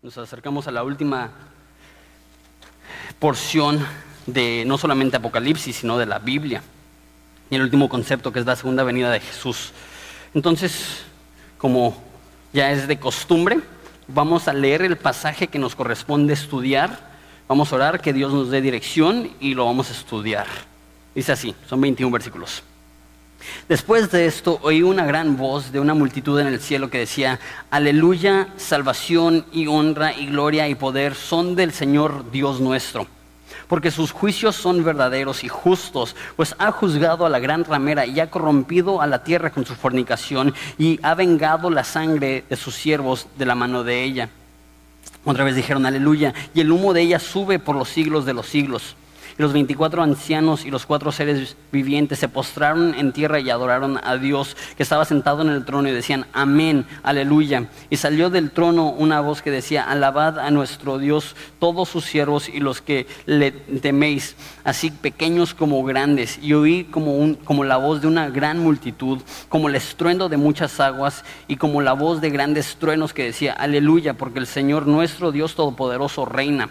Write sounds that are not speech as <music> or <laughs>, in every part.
Nos acercamos a la última porción de no solamente Apocalipsis, sino de la Biblia. Y el último concepto que es la segunda venida de Jesús. Entonces, como ya es de costumbre, vamos a leer el pasaje que nos corresponde estudiar. Vamos a orar que Dios nos dé dirección y lo vamos a estudiar. Dice así, son 21 versículos. Después de esto oí una gran voz de una multitud en el cielo que decía, aleluya, salvación y honra y gloria y poder son del Señor Dios nuestro, porque sus juicios son verdaderos y justos, pues ha juzgado a la gran ramera y ha corrompido a la tierra con su fornicación y ha vengado la sangre de sus siervos de la mano de ella. Otra vez dijeron, aleluya, y el humo de ella sube por los siglos de los siglos. Y los veinticuatro ancianos y los cuatro seres vivientes se postraron en tierra y adoraron a Dios que estaba sentado en el trono y decían, amén, aleluya. Y salió del trono una voz que decía, alabad a nuestro Dios todos sus siervos y los que le teméis, así pequeños como grandes. Y oí como, como la voz de una gran multitud, como el estruendo de muchas aguas y como la voz de grandes truenos que decía, aleluya, porque el Señor nuestro Dios Todopoderoso reina.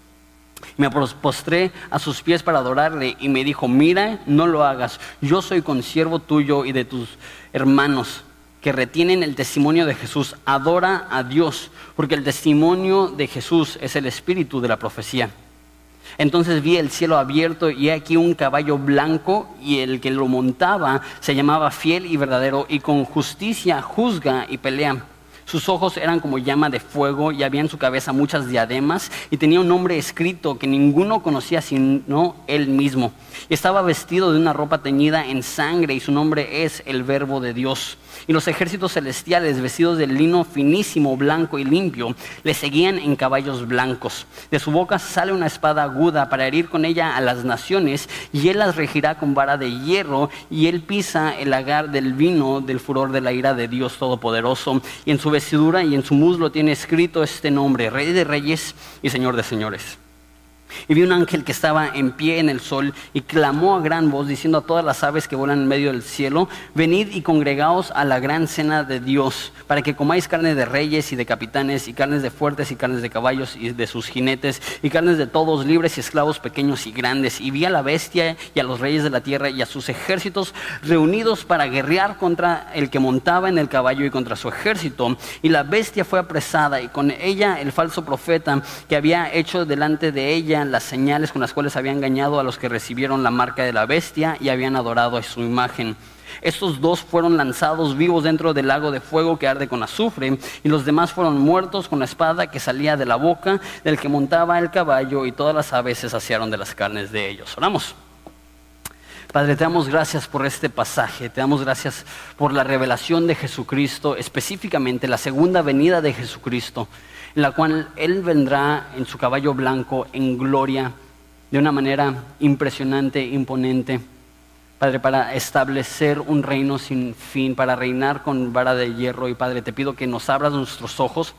Me postré a sus pies para adorarle y me dijo, mira, no lo hagas, yo soy consiervo tuyo y de tus hermanos que retienen el testimonio de Jesús. Adora a Dios, porque el testimonio de Jesús es el espíritu de la profecía. Entonces vi el cielo abierto y aquí un caballo blanco y el que lo montaba se llamaba fiel y verdadero y con justicia juzga y pelea. Sus ojos eran como llama de fuego y había en su cabeza muchas diademas y tenía un nombre escrito que ninguno conocía sino él mismo. Estaba vestido de una ropa teñida en sangre y su nombre es el verbo de Dios. Y los ejércitos celestiales, vestidos de lino finísimo, blanco y limpio, le seguían en caballos blancos. De su boca sale una espada aguda para herir con ella a las naciones, y él las regirá con vara de hierro, y él pisa el lagar del vino del furor de la ira de Dios Todopoderoso. Y en su vestidura y en su muslo tiene escrito este nombre, Rey de Reyes y Señor de Señores. Y vi un ángel que estaba en pie en el sol y clamó a gran voz diciendo a todas las aves que vuelan en medio del cielo, venid y congregaos a la gran cena de Dios, para que comáis carne de reyes y de capitanes y carnes de fuertes y carnes de caballos y de sus jinetes y carnes de todos libres y esclavos pequeños y grandes. Y vi a la bestia y a los reyes de la tierra y a sus ejércitos reunidos para guerrear contra el que montaba en el caballo y contra su ejército. Y la bestia fue apresada y con ella el falso profeta que había hecho delante de ella las señales con las cuales había engañado a los que recibieron la marca de la bestia y habían adorado a su imagen. Estos dos fueron lanzados vivos dentro del lago de fuego que arde con azufre, y los demás fueron muertos con la espada que salía de la boca del que montaba el caballo, y todas las aves se saciaron de las carnes de ellos. Oramos. Padre, te damos gracias por este pasaje, te damos gracias por la revelación de Jesucristo, específicamente la segunda venida de Jesucristo en la cual Él vendrá en su caballo blanco en gloria de una manera impresionante, imponente, Padre, para establecer un reino sin fin, para reinar con vara de hierro. Y Padre, te pido que nos abras nuestros ojos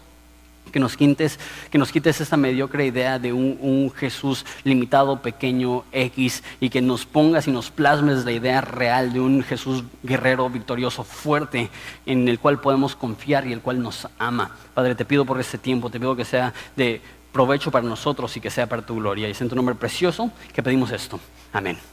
que nos quites, que nos quites esta mediocre idea de un, Jesús limitado, pequeño, X, y que nos pongas y nos plasmes la idea real de un Jesús guerrero, victorioso, fuerte, en el cual podemos confiar y el cual nos ama. Padre, te pido por este tiempo, te pido que sea de provecho para nosotros y que sea para tu gloria. Y es en tu nombre precioso que pedimos esto. Amén.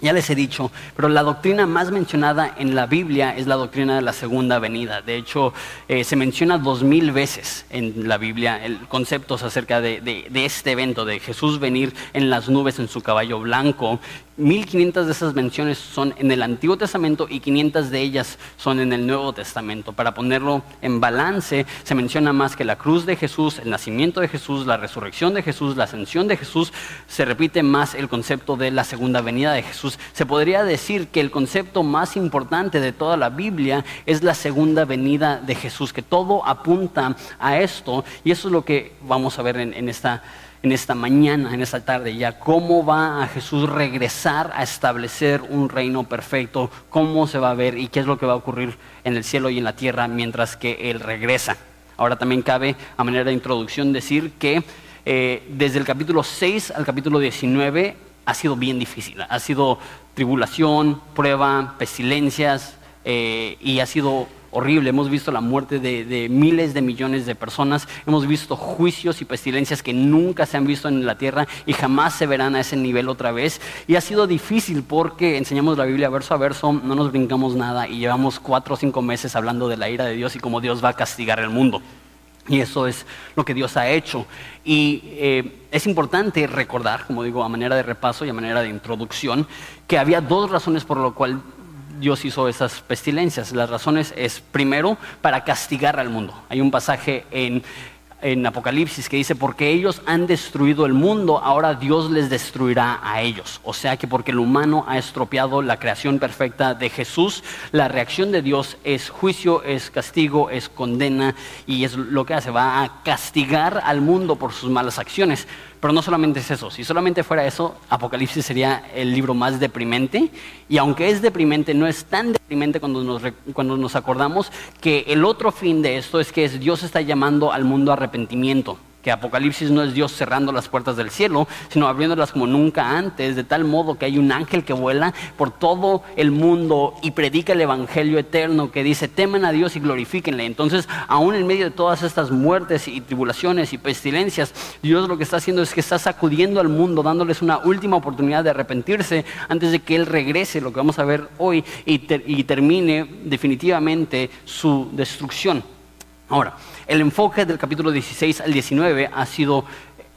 Ya les he dicho, pero la doctrina más mencionada en la Biblia es la doctrina de la segunda venida. De hecho, eh, se menciona dos mil veces en la Biblia el conceptos acerca de, de, este evento, de Jesús venir en las nubes en su caballo blanco 1500 de esas menciones son en el Antiguo Testamento y 500 de ellas son en el Nuevo Testamento. Para ponerlo en balance, se menciona más que la cruz de Jesús, el nacimiento de Jesús, la resurrección de Jesús, la ascensión de Jesús, se repite más el concepto de la segunda venida de Jesús. Se podría decir que el concepto más importante de toda la Biblia es la segunda venida de Jesús, que todo apunta a esto y eso es lo que vamos a ver en, esta en esta mañana, en esta tarde ya, cómo va a Jesús regresar a establecer un reino perfecto, cómo se va a ver y qué es lo que va a ocurrir en el cielo y en la tierra mientras que Él regresa. Ahora también cabe, a manera de introducción, decir que eh, desde el capítulo 6 al capítulo 19 ha sido bien difícil. Ha sido tribulación, prueba, pestilencias eh, y ha sido horrible. Hemos visto la muerte de, miles de millones de personas. Hemos visto juicios y pestilencias que nunca se han visto en la tierra y jamás se verán a ese nivel otra vez. Y ha sido difícil porque enseñamos la Biblia verso a verso, no nos brincamos nada y llevamos cuatro o cinco meses hablando de la ira de Dios y cómo Dios va a castigar el mundo. Y eso es lo que Dios ha hecho. Y eh, es importante recordar, como digo, a manera de repaso y a manera de introducción, que había dos razones por lo cual Dios hizo esas pestilencias. Las razones es, primero, para castigar al mundo. Hay un pasaje en, en Apocalipsis que dice, porque ellos han destruido el mundo, ahora Dios les destruirá a ellos. O sea que porque el humano ha estropeado la creación perfecta de Jesús, la reacción de Dios es juicio, es castigo, es condena y es lo que hace, va a castigar al mundo por sus malas acciones. Pero no solamente es eso, si solamente fuera eso, Apocalipsis sería el libro más deprimente. Y aunque es deprimente, no es tan deprimente cuando nos, cuando nos acordamos que el otro fin de esto es que Dios está llamando al mundo a arrepentimiento que Apocalipsis no es Dios cerrando las puertas del cielo, sino abriéndolas como nunca antes, de tal modo que hay un ángel que vuela por todo el mundo y predica el Evangelio eterno que dice, temen a Dios y glorifíquenle. Entonces, aún en medio de todas estas muertes y tribulaciones y pestilencias, Dios lo que está haciendo es que está sacudiendo al mundo, dándoles una última oportunidad de arrepentirse antes de que Él regrese, lo que vamos a ver hoy, y, y termine definitivamente su destrucción. Ahora, el enfoque del capítulo 16 al 19 ha sido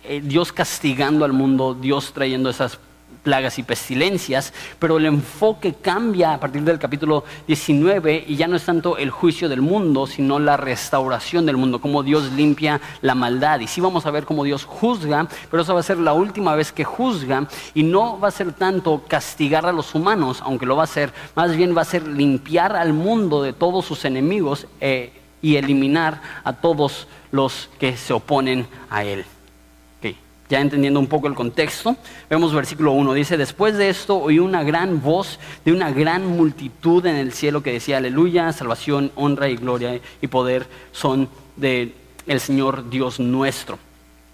eh, Dios castigando al mundo, Dios trayendo esas plagas y pestilencias, pero el enfoque cambia a partir del capítulo 19 y ya no es tanto el juicio del mundo, sino la restauración del mundo, cómo Dios limpia la maldad. Y sí vamos a ver cómo Dios juzga, pero eso va a ser la última vez que juzga y no va a ser tanto castigar a los humanos, aunque lo va a ser, más bien va a ser limpiar al mundo de todos sus enemigos. Eh, y eliminar a todos los que se oponen a él. Ya entendiendo un poco el contexto, vemos versículo 1, dice, después de esto oí una gran voz de una gran multitud en el cielo que decía, aleluya, salvación, honra y gloria y poder son del el Señor Dios nuestro.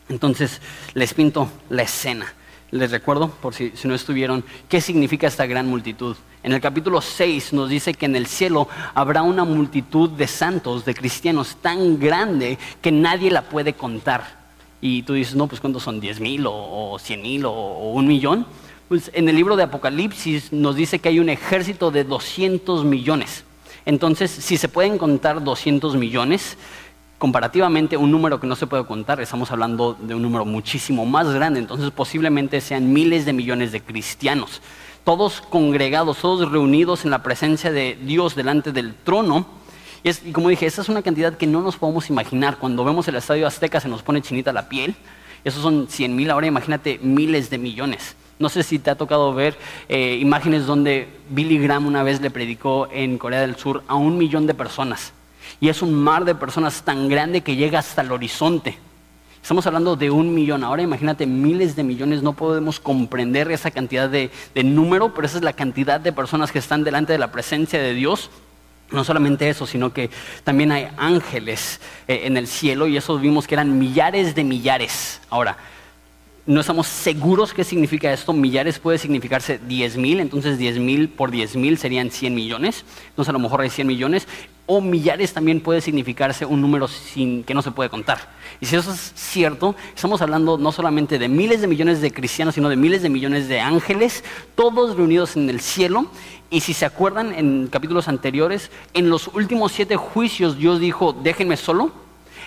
Entonces les pinto la escena. Les recuerdo, por si, no estuvieron, qué significa esta gran multitud. En el capítulo 6 nos dice que en el cielo habrá una multitud de santos, de cristianos tan grande que nadie la puede contar. Y tú dices, no, pues ¿cuántos son? ¿10 mil o, 100 mil o, un millón? Pues en el libro de Apocalipsis nos dice que hay un ejército de 200 millones. Entonces, si se pueden contar 200 millones, comparativamente un número que no se puede contar, estamos hablando de un número muchísimo más grande, entonces posiblemente sean miles de millones de cristianos todos congregados, todos reunidos en la presencia de Dios delante del trono. Y, es, como dije, esa es una cantidad que no nos podemos imaginar. Cuando vemos el Estadio Azteca se nos pone chinita la piel. Esos son 100 mil, ahora imagínate miles de millones. No sé si te ha tocado ver eh, imágenes donde Billy Graham una vez le predicó en Corea del Sur a un millón de personas. Y es un mar de personas tan grande que llega hasta el horizonte. Estamos hablando de un millón. Ahora imagínate miles de millones. No podemos comprender esa cantidad de, número, pero esa es la cantidad de personas que están delante de la presencia de Dios. No solamente eso, sino que también hay ángeles eh, en el cielo y eso vimos que eran millares de millares. Ahora, no estamos seguros qué significa esto. Millares puede significarse 10 mil, entonces 10 mil por 10 mil serían 100 millones. Entonces a lo mejor hay 100 millones o millares también puede significarse un número sin, que no se puede contar. Y si eso es cierto, estamos hablando no solamente de miles de millones de cristianos, sino de miles de millones de ángeles, todos reunidos en el cielo. Y si se acuerdan en capítulos anteriores, en los últimos siete juicios Dios dijo, déjenme solo,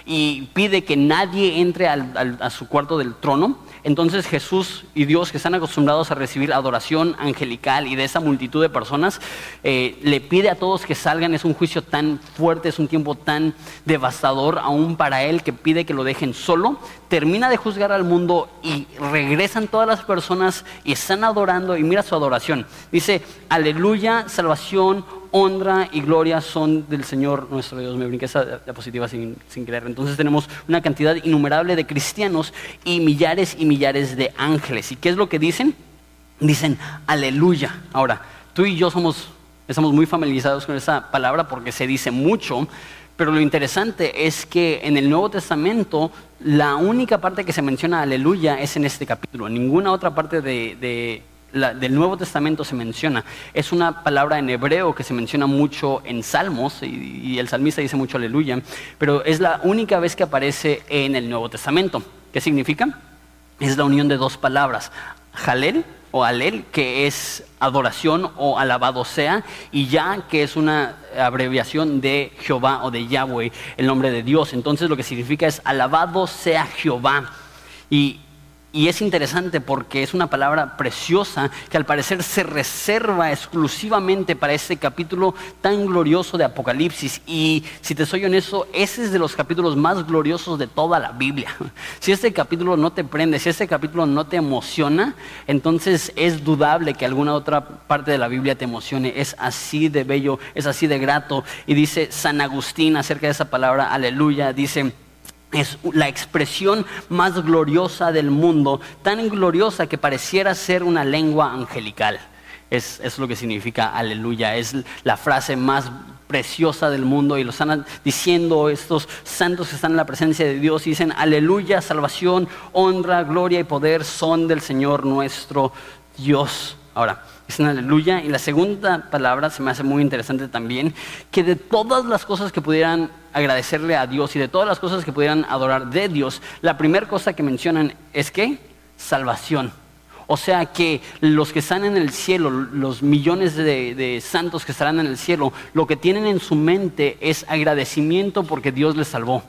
y pide que nadie entre a su cuarto del trono. Entonces Jesús y Dios, que están acostumbrados a recibir adoración angelical y de esa multitud de personas, eh, le pide a todos que salgan. Es un juicio tan fuerte, es un tiempo tan devastador aún para Él que pide que lo dejen solo. Termina de juzgar al mundo y regresan todas las personas y están adorando y mira su adoración. Dice, aleluya, salvación, honra y gloria son del Señor nuestro Dios. Me brinqué esa diapositiva sin, sin. Entonces tenemos una cantidad innumerable de cristianos y millares y millares de ángeles. ¿Y qué es lo que dicen? Dicen aleluya. Ahora, tú y yo somos, estamos muy familiarizados con esa palabra porque se dice mucho, pero lo interesante es que en el Nuevo Testamento la única parte que se menciona aleluya es en este capítulo. Ninguna otra parte de, del Nuevo Testamento se menciona. Es una palabra en hebreo que se menciona mucho en Salmos y, el salmista dice mucho aleluya, pero es la única vez que aparece en el Nuevo Testamento. ¿Qué significa? Es la unión de dos palabras, jalel o alel, que es adoración o alabado sea, y ya, que es una abreviación de Jehová o de Yahweh, el nombre de Dios. Entonces lo que significa es alabado sea Jehová. Y y es interesante porque es una palabra preciosa que al parecer se reserva exclusivamente para este capítulo tan glorioso de Apocalipsis. Y si te soy honesto, ese es de los capítulos más gloriosos de toda la Biblia. <laughs> Si este capítulo no te prende, si este capítulo no te emociona, entonces es dudable que alguna otra parte de la Biblia te emocione. Es así de bello, es así de grato. Y dice San Agustín acerca de esa palabra, aleluya, dice es la expresión más gloriosa del mundo, tan gloriosa que pareciera ser una lengua angelical. Es, es, lo que significa aleluya, es la frase más preciosa del mundo y lo están diciendo estos santos que están en la presencia de Dios y dicen aleluya, salvación, honra, gloria y poder son del Señor nuestro Dios. Ahora, Y la segunda palabra se me hace muy interesante también, que de todas las cosas que pudieran agradecerle a Dios y de todas las cosas que pudieran adorar de Dios, la primera cosa que mencionan es que salvación. O sea que los que están en el cielo, los millones de, de, santos que estarán en el cielo, lo que tienen en su mente es agradecimiento porque Dios les salvó.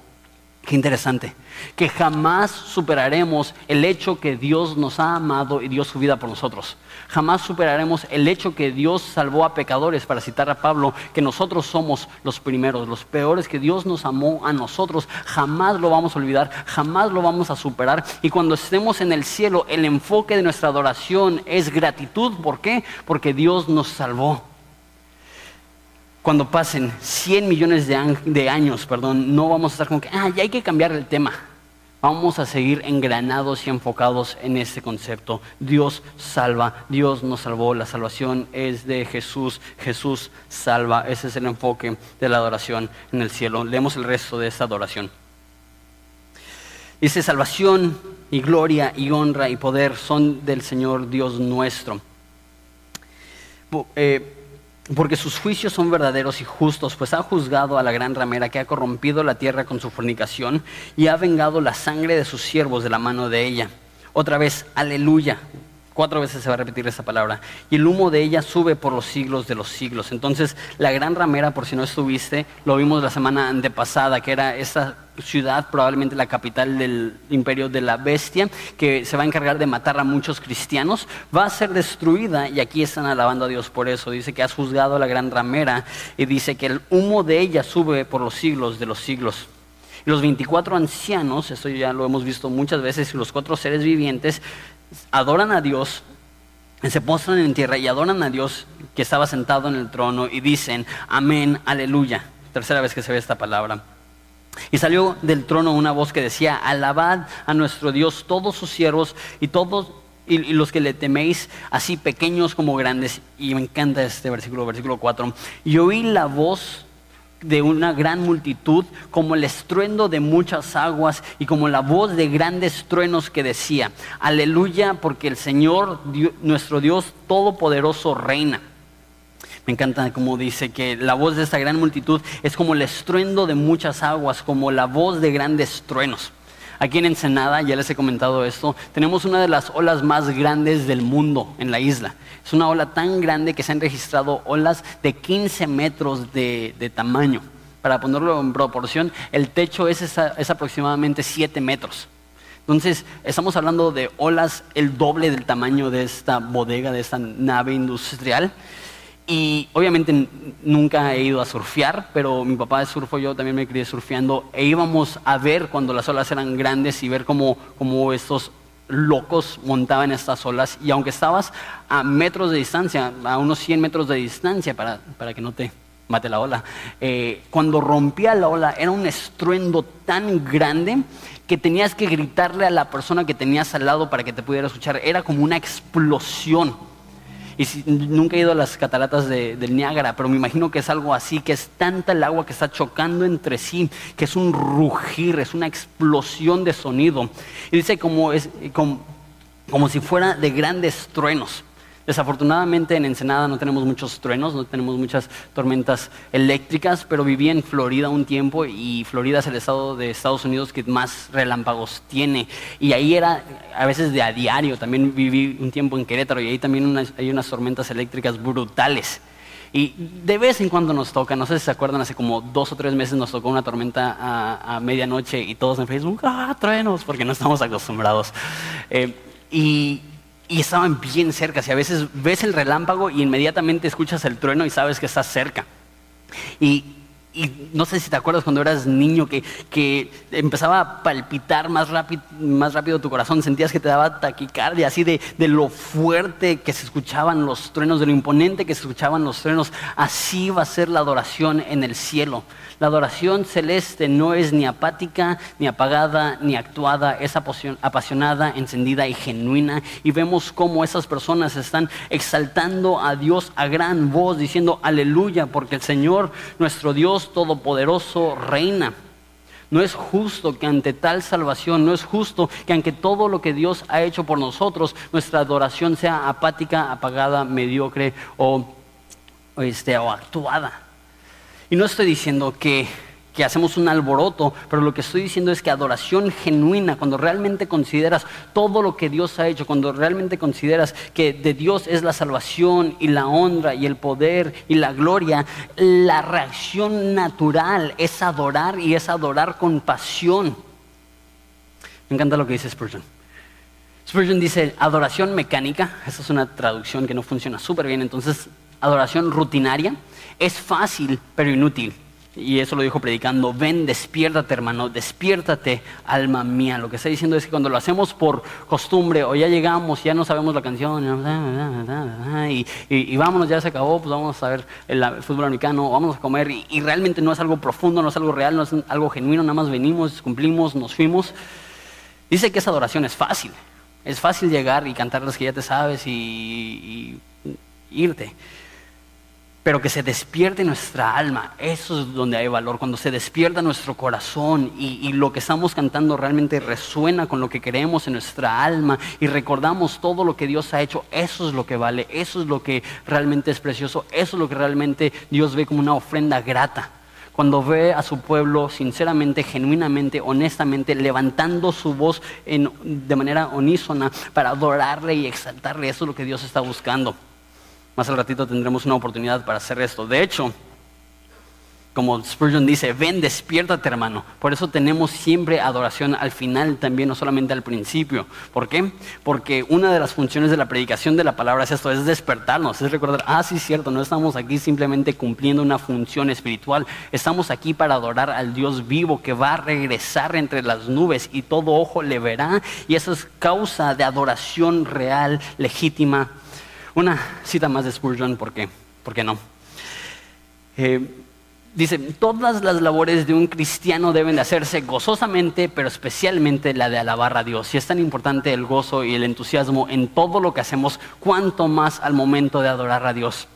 Qué interesante. Que jamás superaremos el hecho que Dios nos ha amado y dio su vida por nosotros. Jamás superaremos el hecho que Dios salvó a pecadores, para citar a Pablo, que nosotros somos los primeros, los peores, que Dios nos amó a nosotros. Jamás lo vamos a olvidar, jamás lo vamos a superar. Y cuando estemos en el cielo, el enfoque de nuestra adoración es gratitud. ¿Por qué? Porque Dios nos salvó cuando pasen 100 millones de, años, perdón, no vamos a estar como que, ah, ya hay que cambiar el tema. Vamos a seguir engranados y enfocados en este concepto. Dios salva, Dios nos salvó, la salvación es de Jesús, Jesús salva. Ese es el enfoque de la adoración en el cielo. Leemos el resto de esta adoración. Dice, salvación y gloria y honra y poder son del Señor Dios nuestro. Eh, porque sus juicios son verdaderos y justos, pues ha juzgado a la gran ramera que ha corrompido la tierra con su fornicación y ha vengado la sangre de sus siervos de la mano de ella. Otra vez, aleluya. Cuatro veces se va a repetir esa palabra. Y el humo de ella sube por los siglos de los siglos. Entonces, la gran ramera, por si no estuviste, lo vimos la semana antepasada, que era esa ciudad, probablemente la capital del imperio de la bestia, que se va a encargar de matar a muchos cristianos, va a ser destruida y aquí están alabando a Dios por eso. Dice que has juzgado a la gran ramera y dice que el humo de ella sube por los siglos de los siglos. Y los 24 ancianos, esto ya lo hemos visto muchas veces, y los cuatro seres vivientes adoran a Dios, se postran en tierra y adoran a Dios que estaba sentado en el trono y dicen, amén, aleluya. Tercera vez que se ve esta palabra. Y salió del trono una voz que decía, alabad a nuestro Dios todos sus siervos y todos y, los que le teméis, así pequeños como grandes. Y me encanta este versículo, versículo 4. Y oí la voz de una gran multitud, como el estruendo de muchas aguas y como la voz de grandes truenos que decía, aleluya, porque el Señor, nuestro Dios Todopoderoso, reina. Me encanta como dice que la voz de esta gran multitud es como el estruendo de muchas aguas, como la voz de grandes truenos. Aquí en Ensenada, ya les he comentado esto, tenemos una de las olas más grandes del mundo en la isla. Es una ola tan grande que se han registrado olas de 15 metros de, tamaño. Para ponerlo en proporción, el techo es, es aproximadamente 7 metros. Entonces, estamos hablando de olas el doble del tamaño de esta bodega, de esta nave industrial. Y obviamente nunca he ido a surfear, pero mi papá de surfo, yo también me crié surfeando, e íbamos a ver cuando las olas eran grandes y ver cómo, cómo estos locos montaban estas olas y aunque estabas a metros de distancia, a unos 100 metros de distancia para, para que no te mate la ola, eh, cuando rompía la ola era un estruendo tan grande que tenías que gritarle a la persona que tenías al lado para que te pudiera escuchar. Era como una explosión. Y si, nunca he ido a las cataratas de, del Niágara, pero me imagino que es algo así, que es tanta el agua que está chocando entre sí, que es un rugir, es una explosión de sonido. Y dice como, es, como, como si fuera de grandes truenos. Desafortunadamente en Ensenada no tenemos muchos truenos, no tenemos muchas tormentas eléctricas, pero viví en Florida un tiempo y Florida es el estado de Estados Unidos que más relámpagos tiene. Y ahí era a veces de a diario, también viví un tiempo en Querétaro y ahí también hay unas tormentas eléctricas brutales. Y de vez en cuando nos toca, no sé si se acuerdan, hace como dos o tres meses nos tocó una tormenta a, medianoche y todos en Facebook, ah, truenos, porque no estamos acostumbrados. Eh, y, y estaban bien cerca. Y a veces ves el relámpago y inmediatamente escuchas el trueno y sabes que estás cerca. Y, no sé si te acuerdas cuando eras niño que, que empezaba a palpitar más rápido, más rápido tu corazón, sentías que te daba taquicardia, así de, de lo fuerte que se escuchaban los truenos, de lo imponente que se escuchaban los truenos. Así va a ser la adoración en el cielo. La adoración celeste no es ni apática, ni apagada, ni actuada, es apasionada, encendida y genuina. Y vemos cómo esas personas están exaltando a Dios a gran voz, diciendo aleluya, porque el Señor, nuestro Dios Todopoderoso, reina. No es justo que ante tal salvación, no es justo que ante todo lo que Dios ha hecho por nosotros, nuestra adoración sea apática, apagada, mediocre o, este, o actuada. Y no estoy diciendo que, hacemos un alboroto, pero lo que estoy diciendo es que adoración genuina, cuando realmente consideras todo lo que Dios ha hecho, cuando realmente consideras que de Dios es la salvación y la honra y el poder y la gloria, la reacción natural es adorar y es adorar con pasión. Me encanta lo que dice Spurgeon. Spurgeon dice adoración mecánica, esa es una traducción que no funciona súper bien, entonces adoración rutinaria es fácil, pero inútil. Y eso lo dijo predicando, ven, despiértate hermano, despiértate alma mía. Lo que está diciendo es que cuando lo hacemos por costumbre o ya llegamos, ya no sabemos la canción y, vámonos, ya se acabó, pues vamos a ver el, fútbol americano, vamos a comer y, y, realmente no es algo profundo, no es algo real, no es algo genuino, nada más venimos, cumplimos, nos fuimos. Dice que esa adoración es fácil, es fácil llegar y cantar las que ya te sabes y irte pero que se despierte nuestra alma, eso es donde hay valor, cuando se despierta nuestro corazón y, lo que estamos cantando realmente resuena con lo que queremos en nuestra alma y recordamos todo lo que Dios ha hecho, eso es lo que vale, eso es lo que realmente es precioso, eso es lo que realmente Dios ve como una ofrenda grata. Cuando ve a su pueblo sinceramente, genuinamente, honestamente, levantando su voz de manera unísona para adorarle y exaltarle, eso es lo que Dios está buscando. Más al ratito tendremos una oportunidad para hacer esto. De hecho, como Spurgeon dice, ven, despiértate hermano. Por eso tenemos siempre adoración al final también, no solamente al principio. ¿Por qué? Porque una de las funciones de la predicación de la palabra es esto, es despertarnos, es recordar, ah, sí, cierto, no estamos aquí simplemente cumpliendo una función espiritual, estamos aquí para adorar al Dios vivo que va a regresar entre las nubes y todo ojo le verá. Y eso es causa de adoración real, legítima, una cita más de Spurgeon, ¿por qué? ¿Por qué no? Eh, dice, todas las labores de un cristiano deben de hacerse gozosamente, pero especialmente la de alabar a Dios. Y es tan importante el gozo y el entusiasmo en todo lo que hacemos, cuanto más al momento de adorar a Dios.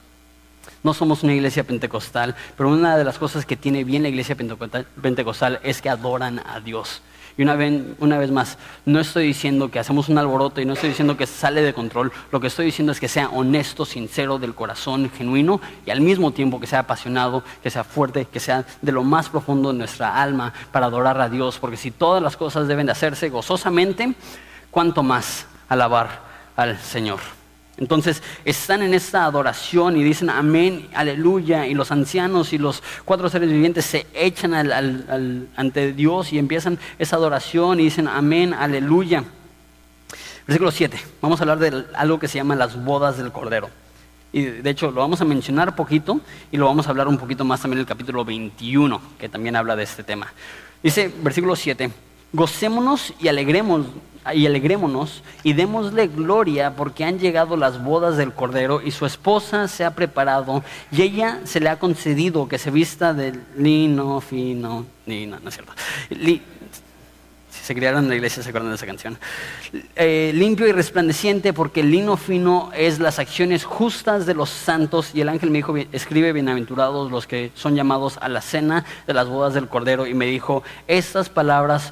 No somos una iglesia pentecostal, pero una de las cosas que tiene bien la iglesia pentecostal es que adoran a Dios. Y una vez, una vez más, no estoy diciendo que hacemos un alboroto y no estoy diciendo que sale de control. Lo que estoy diciendo es que sea honesto, sincero, del corazón, genuino y al mismo tiempo que sea apasionado, que sea fuerte, que sea de lo más profundo de nuestra alma para adorar a Dios. Porque si todas las cosas deben de hacerse gozosamente, ¿cuánto más alabar al Señor? Entonces están en esta adoración y dicen amén, aleluya, y los ancianos y los cuatro seres vivientes se echan ante Dios y empiezan esa adoración y dicen amén, aleluya. Versículo 7, vamos a hablar de algo que se llama las bodas del Cordero. Y de hecho lo vamos a mencionar poquito y lo vamos a hablar un poquito más también en el capítulo 21, que también habla de este tema. Dice versículo 7, Gocémonos y alegremos y alegrémonos y démosle gloria porque han llegado las bodas del Cordero y su esposa se ha preparado y ella se le ha concedido que se vista de lino fino, lino, no es cierto, se criaron en la iglesia se acuerdan de esa canción, eh, limpio y resplandeciente porque el lino fino es las acciones justas de los santos. Y el ángel me dijo, escribe bienaventurados los que son llamados a la cena de las bodas del Cordero y me dijo, estas palabras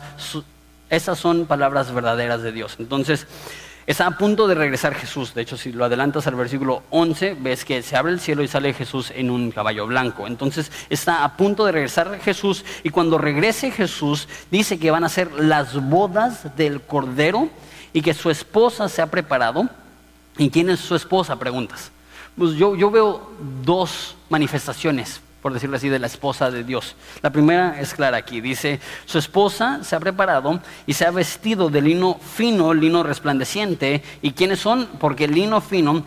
esas son palabras verdaderas de Dios. Entonces, está a punto de regresar Jesús. De hecho, si lo adelantas al versículo 11, ves que se abre el cielo y sale Jesús en un caballo blanco. Entonces, está a punto de regresar Jesús y cuando regrese Jesús, dice que van a ser las bodas del Cordero y que su esposa se ha preparado. ¿Y quién es su esposa? Preguntas. Pues yo, yo veo dos manifestaciones por decirlo así, de la esposa de Dios. La primera es clara aquí, dice, su esposa se ha preparado y se ha vestido de lino fino, lino resplandeciente. ¿Y quiénes son? Porque el lino fino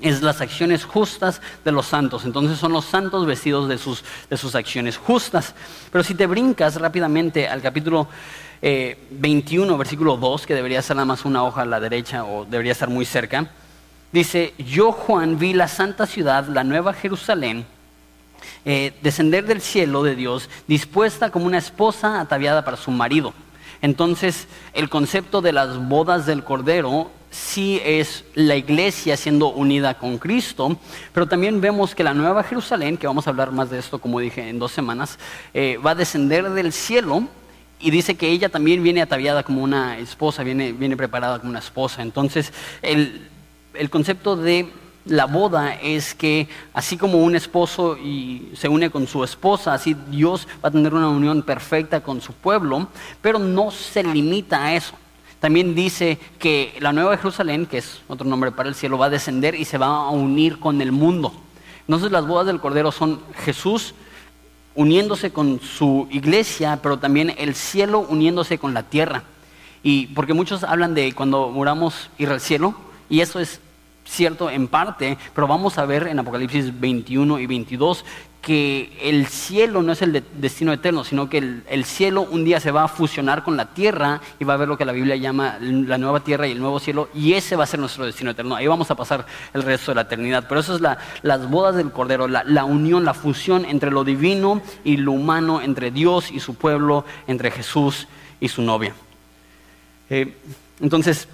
es las acciones justas de los santos. Entonces son los santos vestidos de sus, de sus acciones justas. Pero si te brincas rápidamente al capítulo 21, eh, versículo 2, que debería ser nada más una hoja a la derecha o debería estar muy cerca, dice, yo Juan vi la santa ciudad, la nueva Jerusalén, eh, descender del cielo de Dios, dispuesta como una esposa ataviada para su marido. Entonces, el concepto de las bodas del Cordero sí es la iglesia siendo unida con Cristo, pero también vemos que la Nueva Jerusalén, que vamos a hablar más de esto, como dije, en dos semanas, eh, va a descender del cielo y dice que ella también viene ataviada como una esposa, viene, viene preparada como una esposa. Entonces, el, el concepto de la boda es que así como un esposo y se une con su esposa, así Dios va a tener una unión perfecta con su pueblo, pero no se limita a eso. También dice que la Nueva Jerusalén, que es otro nombre para el cielo, va a descender y se va a unir con el mundo. Entonces las bodas del Cordero son Jesús uniéndose con su iglesia, pero también el cielo uniéndose con la tierra. Y porque muchos hablan de cuando muramos ir al cielo, y eso es cierto en parte, pero vamos a ver en Apocalipsis 21 y 22 que el cielo no es el destino eterno, sino que el, cielo un día se va a fusionar con la tierra y va a ver lo que la Biblia llama la nueva tierra y el nuevo cielo, y ese va a ser nuestro destino eterno. Ahí vamos a pasar el resto de la eternidad. Pero eso es la, las bodas del Cordero, la, unión, la fusión entre lo divino y lo humano, entre Dios y su pueblo, entre Jesús y su novia. Eh, entonces,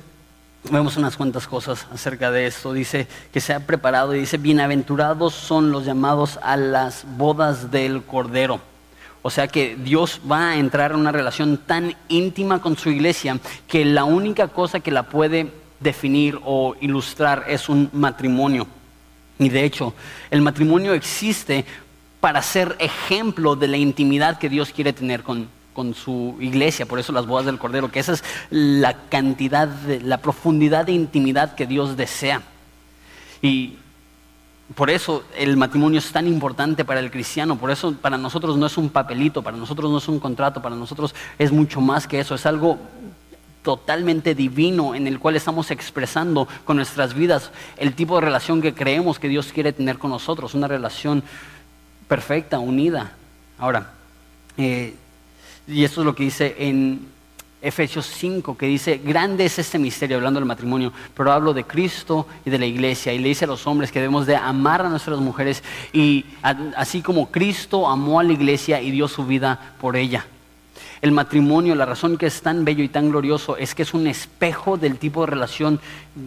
Vemos unas cuantas cosas acerca de esto. Dice que se ha preparado y dice, bienaventurados son los llamados a las bodas del Cordero. O sea que Dios va a entrar en una relación tan íntima con su iglesia que la única cosa que la puede definir o ilustrar es un matrimonio. Y de hecho, el matrimonio existe para ser ejemplo de la intimidad que Dios quiere tener con, con su iglesia, por eso las bodas del Cordero, que esa es la cantidad, de, la profundidad de intimidad que Dios desea. Y por eso el matrimonio es tan importante para el cristiano, por eso para nosotros no es un papelito, para nosotros no es un contrato, para nosotros es mucho más que eso, es algo totalmente divino en el cual estamos expresando con nuestras vidas el tipo de relación que creemos que Dios quiere tener con nosotros, una relación perfecta, unida. Ahora, eh, y esto es lo que dice en Efesios 5, que dice, grande es este misterio, hablando del matrimonio, pero hablo de Cristo y de la iglesia. Y le dice a los hombres que debemos de amar a nuestras mujeres, y así como Cristo amó a la iglesia y dio su vida por ella. El matrimonio, la razón que es tan bello y tan glorioso es que es un espejo del tipo de relación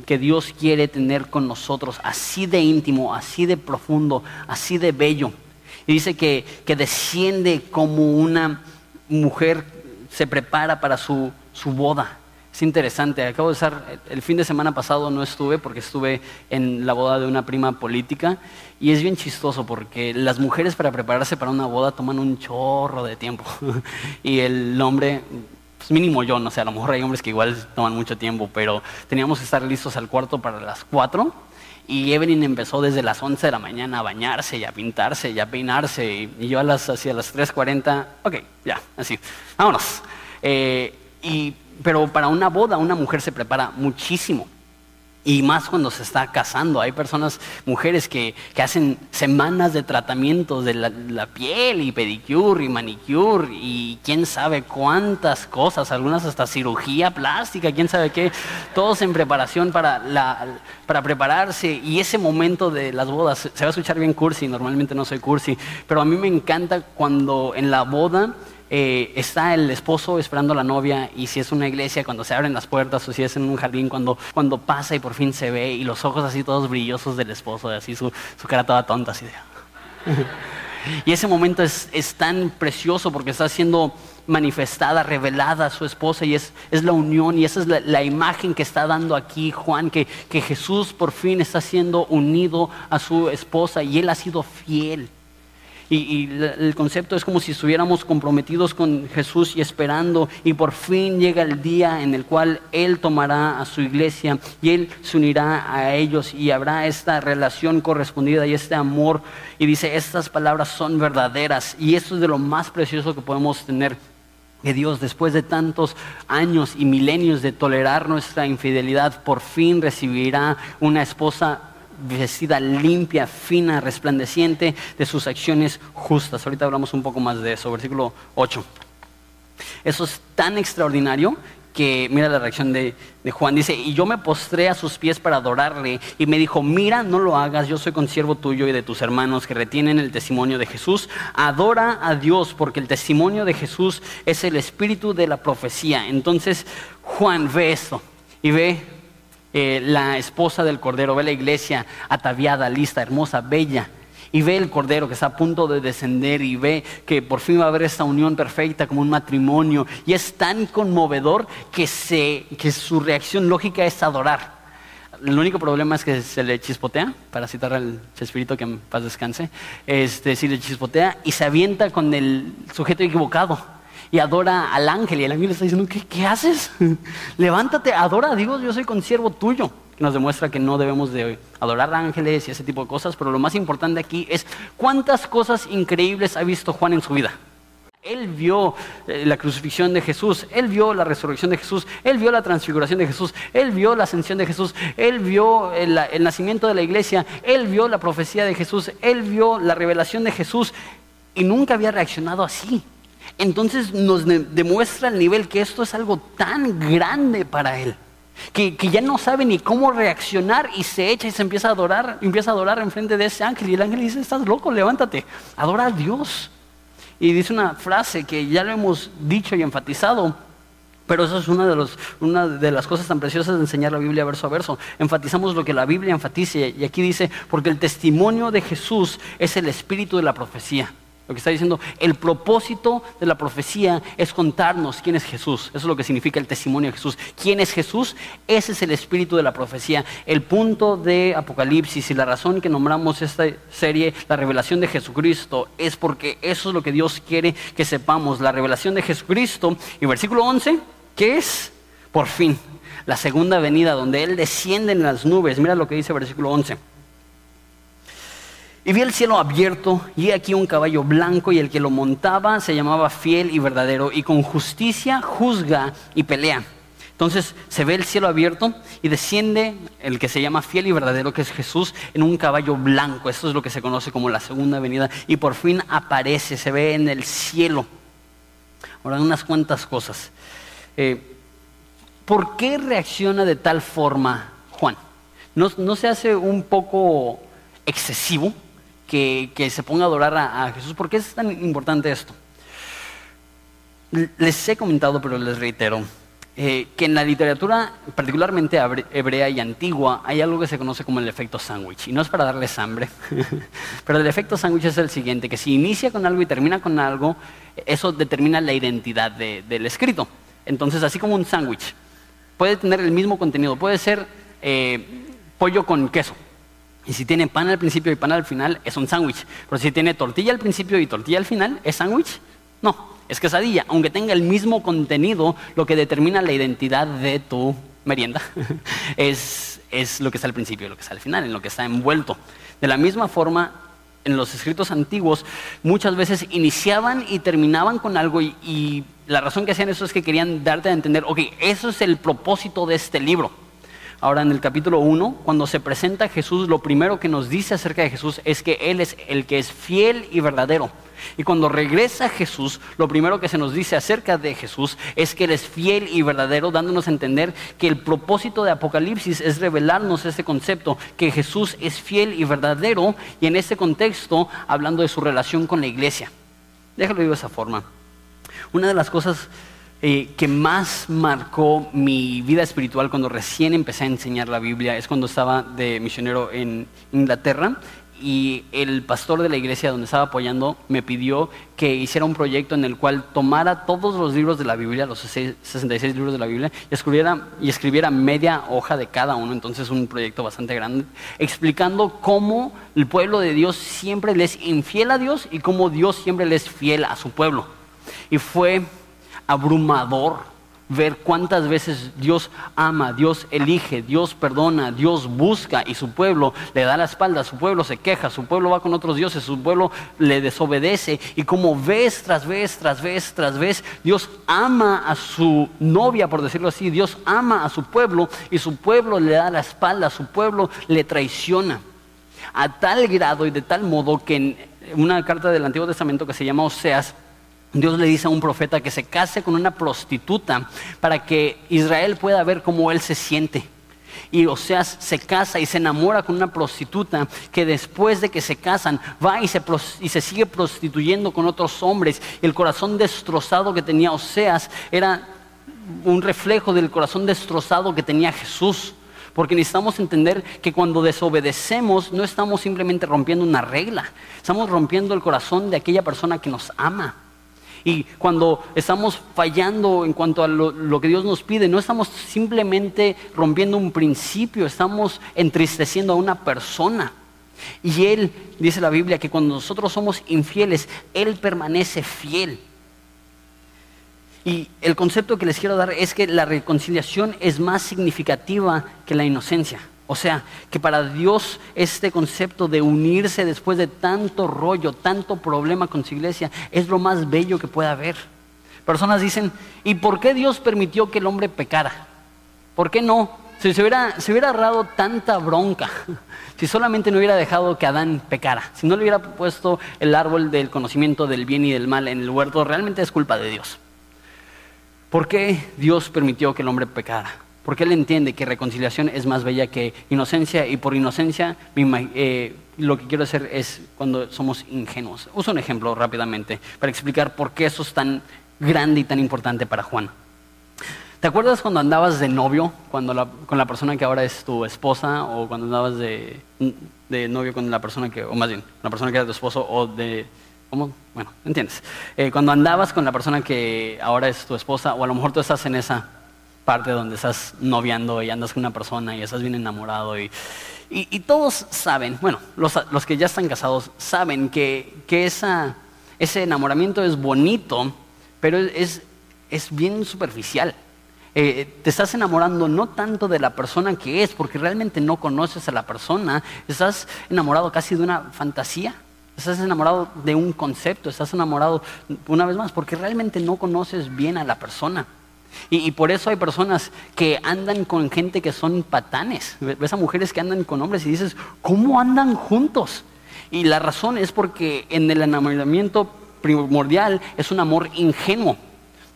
que Dios quiere tener con nosotros, así de íntimo, así de profundo, así de bello. Y dice que, que desciende como una mujer se prepara para su, boda. Es interesante, acabo de estar, el fin de semana pasado no estuve porque estuve en la boda de una prima política y es bien chistoso porque las mujeres para prepararse para una boda toman un chorro de tiempo <laughs> y el hombre, pues mínimo yo, no sé, a lo mejor hay hombres que igual toman mucho tiempo, pero teníamos que estar listos al cuarto para las cuatro y Evelyn empezó desde las 11 de la mañana a bañarse y a pintarse y a peinarse. Y, yo a las, hacia las 3.40, ok, ya, así, vámonos. Eh, y, pero para una boda una mujer se prepara muchísimo. Y más cuando se está casando. Hay personas, mujeres que, hacen semanas de tratamientos de la, piel y pedicure y manicure y quién sabe cuántas cosas, algunas hasta cirugía plástica, quién sabe qué, todos en preparación para, la, para prepararse. Y ese momento de las bodas, se va a escuchar bien cursi, normalmente no soy cursi, pero a mí me encanta cuando en la boda eh, está el esposo esperando a la novia y si es una iglesia cuando se abren las puertas o si es en un jardín cuando, cuando pasa y por fin se ve y los ojos así todos brillosos del esposo, así su, su cara toda tonta así de... <laughs> y ese momento es, es, tan precioso porque está siendo manifestada, revelada a su esposa y es, es la unión y esa es la, imagen que está dando aquí Juan, que, que Jesús por fin está siendo unido a su esposa y él ha sido fiel. Y, el concepto es como si estuviéramos comprometidos con Jesús y esperando y por fin llega el día en el cual Él tomará a su iglesia y Él se unirá a ellos y habrá esta relación correspondida y este amor. Y dice, estas palabras son verdaderas y esto es de lo más precioso que podemos tener que Dios, después de tantos años y milenios de tolerar nuestra infidelidad, por fin recibirá una esposa vestida limpia, fina, resplandeciente de sus acciones justas. Ahorita hablamos un poco más de eso, versículo 8. Eso es tan extraordinario que mira la reacción de, Juan. Dice, y yo me postré a sus pies para adorarle y me dijo, mira, no lo hagas, yo soy consiervo tuyo y de tus hermanos que retienen el testimonio de Jesús. Adora a Dios porque el testimonio de Jesús es el espíritu de la profecía. Entonces Juan ve esto y ve eh, la esposa del Cordero, ve la iglesia ataviada, lista, hermosa, bella, y ve el Cordero que está a punto de descender y ve que por fin va a haber esta unión perfecta como un matrimonio, y es tan conmovedor que, se, que su reacción lógica es adorar. El único problema es que se le chispotea, para citar al espíritu que en paz descanse, este, si le chispotea y se avienta con el sujeto equivocado y adora al ángel. Y el ángel está diciendo, ¿qué, haces? <laughs> Levántate, adora a Dios, yo soy consiervo tuyo. Nos demuestra que no debemos de adorar ángeles y ese tipo de cosas, pero lo más importante aquí es cuántas cosas increíbles ha visto Juan en su vida. Él vio eh, la crucifixión de Jesús, él vio la resurrección de Jesús, él vio la transfiguración de Jesús, él vio la ascensión de Jesús, él vio el, el, nacimiento de la iglesia, él vio la profecía de Jesús, él vio la revelación de Jesús y nunca había reaccionado así entonces nos demuestra el nivel que esto es algo tan grande para él. Que, ya no sabe ni cómo reaccionar y se echa y se empieza a adorar, empieza a adorar en frente de ese ángel y el ángel dice, estás loco, levántate, adora a Dios. Y dice una frase que ya lo hemos dicho y enfatizado, pero eso es una de, una de las cosas tan preciosas de enseñar la Biblia verso a verso. Enfatizamos lo que la Biblia enfatiza y aquí dice, porque el testimonio de Jesús es el espíritu de la profecía. Lo que está diciendo, el propósito de la profecía es contarnos quién es Jesús. Eso es lo que significa el testimonio de Jesús. ¿Quién es Jesús? Ese es el espíritu de la profecía. El punto de Apocalipsis y la razón que nombramos esta serie, la revelación de Jesucristo, es porque eso es lo que Dios quiere que sepamos. La revelación de Jesucristo. Y versículo 11, ¿qué es? Por fin, la segunda venida donde Él desciende en las nubes. Mira lo que dice versículo 11. Y vi el cielo abierto y aquí un caballo blanco y el que lo montaba se llamaba fiel y verdadero y con justicia juzga y pelea. Entonces se ve el cielo abierto y desciende el que se llama fiel y verdadero, que es Jesús, en un caballo blanco. Esto es lo que se conoce como la segunda venida. Y por fin aparece, se ve en el cielo. Ahora, unas cuantas cosas. Eh, ¿Por qué reacciona de tal forma Juan? ¿No, no se hace un poco excesivo? Que, se ponga a adorar a, Jesús. ¿Por qué es tan importante esto? Les he comentado, pero les reitero, eh, que en la literatura, particularmente hebrea y antigua, hay algo que se conoce como el efecto sándwich. Y no es para darles hambre, <laughs> pero el efecto sándwich es el siguiente, que si inicia con algo y termina con algo, eso determina la identidad del escrito. Entonces, así como un sándwich, puede tener el mismo contenido, puede ser eh, pollo con queso, y si tiene pan al principio y pan al final, es un sándwich. Pero si tiene tortilla al principio y tortilla al final, ¿es sándwich? No, es quesadilla. Aunque tenga el mismo contenido, lo que determina la identidad de tu merienda <laughs> es, lo que está al principio y lo que está al final, en lo que está envuelto. De la misma forma, en los escritos antiguos, muchas veces iniciaban y terminaban con algo y, y la razón que hacían eso es que querían darte a entender, ok, eso es el propósito de este libro. Ahora en el capítulo 1, cuando se presenta Jesús, lo primero que nos dice acerca de Jesús es que Él es el que es fiel y verdadero. Y cuando regresa Jesús, lo primero que se nos dice acerca de Jesús es que Él es fiel y verdadero, dándonos a entender que el propósito de Apocalipsis es revelarnos ese concepto, que Jesús es fiel y verdadero, y en ese contexto hablando de su relación con la iglesia. Déjalo de esa forma. Una de las cosas eh, que más marcó mi vida espiritual cuando recién empecé a enseñar la Biblia es cuando estaba de misionero en Inglaterra y el pastor de la iglesia donde estaba apoyando me pidió que hiciera un proyecto en el cual tomara todos los libros de la Biblia, los 66 libros de la Biblia, y escribiera, y escribiera media hoja de cada uno, entonces un proyecto bastante grande, explicando cómo el pueblo de Dios siempre le es infiel a Dios y cómo Dios siempre le es fiel a su pueblo. Y fue abrumador ver cuántas veces Dios ama, Dios elige, Dios perdona, Dios busca y su pueblo le da la espalda, su pueblo se queja, su pueblo va con otros dioses, su pueblo le desobedece y como vez tras vez, tras vez, tras vez, Dios ama a su novia, por decirlo así, Dios ama a su pueblo y su pueblo le da la espalda, su pueblo le traiciona. A tal grado y de tal modo que en una carta del Antiguo Testamento que se llama Oseas, Dios le dice a un profeta que se case con una prostituta para que Israel pueda ver cómo él se siente. Y Oseas se casa y se enamora con una prostituta que después de que se casan va y se, y se sigue prostituyendo con otros hombres. El corazón destrozado que tenía Oseas era un reflejo del corazón destrozado que tenía Jesús. Porque necesitamos entender que cuando desobedecemos no estamos simplemente rompiendo una regla, estamos rompiendo el corazón de aquella persona que nos ama. Y cuando estamos fallando en cuanto a lo, que Dios nos pide, no estamos simplemente rompiendo un principio, estamos entristeciendo a una persona. Y Él, dice la Biblia, que cuando nosotros somos infieles, Él permanece fiel. Y el concepto que les quiero dar es que la reconciliación es más significativa que la inocencia. O sea, que para Dios este concepto de unirse después de tanto rollo, tanto problema con su iglesia, es lo más bello que pueda haber. Personas dicen, ¿y por qué Dios permitió que el hombre pecara? ¿Por qué no? Si se hubiera, se ahorrado tanta bronca, <laughs> si solamente no hubiera dejado que Adán pecara, si no le hubiera puesto el árbol del conocimiento del bien y del mal en el huerto, realmente es culpa de Dios. ¿Por qué Dios permitió que el hombre pecara? Porque Él entiende que reconciliación es más bella que inocencia y por inocencia eh, lo que quiero hacer es cuando somos ingenuos. Uso un ejemplo rápidamente para explicar por qué eso es tan grande y tan importante para Juan. ¿Te acuerdas cuando andabas de novio cuando con la persona que ahora es tu esposa o cuando andabas de, novio con la persona que, o más bien, la persona que era tu esposo o de ¿Cómo? Bueno, ¿entiendes? Eh, cuando andabas con la persona que ahora es tu esposa, o a lo mejor tú estás en esa parte donde estás noviando y andas con una persona y estás bien enamorado y, y, todos saben, bueno, los, los, que ya están casados saben que, que esa, ese enamoramiento es bonito, pero es, es bien superficial. Eh, te estás enamorando no tanto de la persona que es, porque realmente no conoces a la persona, estás enamorado casi de una fantasía, estás enamorado de un concepto, estás enamorado una vez más, porque realmente no conoces bien a la persona. Y, por eso hay personas que andan con gente que son patanes. Ves a mujeres que andan con hombres y dices, ¿cómo andan juntos? Y la razón es porque en el enamoramiento primordial es un amor ingenuo,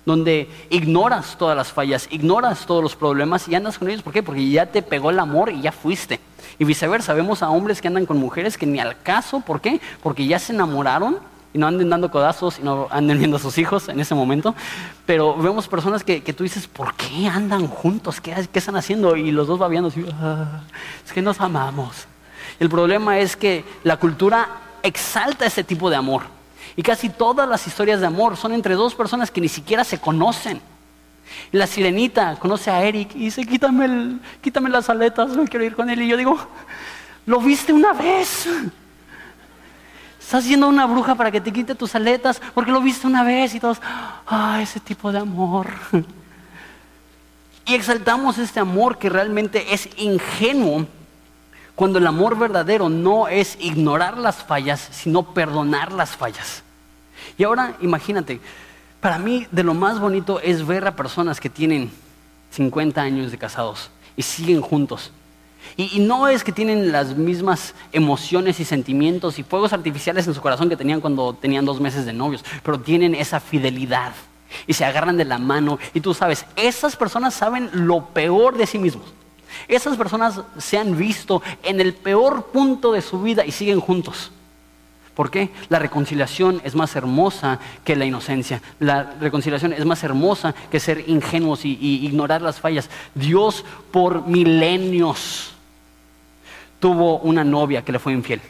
donde ignoras todas las fallas, ignoras todos los problemas y andas con ellos. ¿Por qué? Porque ya te pegó el amor y ya fuiste. Y viceversa, vemos a hombres que andan con mujeres que ni al caso, ¿por qué? Porque ya se enamoraron y no anden dando codazos y no anden viendo a sus hijos en ese momento. Pero vemos personas que, tú dices, ¿por qué andan juntos? ¿Qué, están haciendo? Y los dos va viendo así, ah, es que nos amamos. El problema es que la cultura exalta ese tipo de amor. Y casi todas las historias de amor son entre dos personas que ni siquiera se conocen. La sirenita conoce a Eric y dice, quítame, quítame las aletas, no quiero ir con él. Y yo digo, lo viste una vez. Estás haciendo una bruja para que te quite tus aletas porque lo viste una vez y todos, ah, ese tipo de amor. <laughs> Y exaltamos este amor que realmente es ingenuo cuando el amor verdadero no es ignorar las fallas, sino perdonar las fallas. Y ahora imagínate, para mí de lo más bonito es ver a personas que tienen 50 años de casados y siguen juntos. Y, no es que tienen las mismas emociones y sentimientos y fuegos artificiales en su corazón que tenían cuando tenían dos meses de novios, pero tienen esa fidelidad y se agarran de la mano. Y tú sabes, esas personas saben lo peor de sí mismos. Esas personas se han visto en el peor punto de su vida y siguen juntos. ¿Por qué? La reconciliación es más hermosa que la inocencia. La reconciliación es más hermosa que ser ingenuos y, y ignorar las fallas. Dios por milenios tuvo una novia que le fue infiel.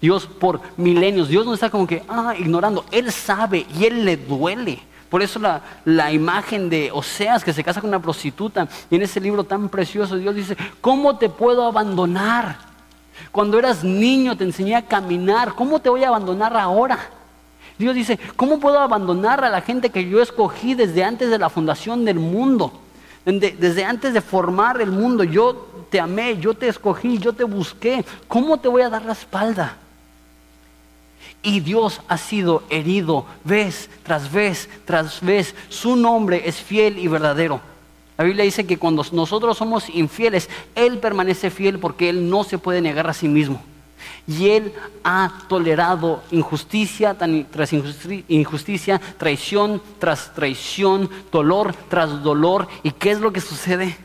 Dios por milenios, Dios no está como que, ah, ignorando, Él sabe y Él le duele. Por eso la, la, imagen de Oseas que se casa con una prostituta y en ese libro tan precioso Dios dice, ¿cómo te puedo abandonar? Cuando eras niño te enseñé a caminar. ¿Cómo te voy a abandonar ahora? Dios dice, ¿cómo puedo abandonar a la gente que yo escogí desde antes de la fundación del mundo? Desde antes de formar el mundo, yo te amé, yo te escogí, yo te busqué. ¿Cómo te voy a dar la espalda? Y Dios ha sido herido vez tras vez tras vez. Su nombre es fiel y verdadero. La Biblia dice que cuando nosotros somos infieles, Él permanece fiel porque Él no se puede negar a sí mismo. Y Él ha tolerado injusticia tras injusticia, traición tras traición, dolor tras dolor. ¿Y qué es lo que sucede?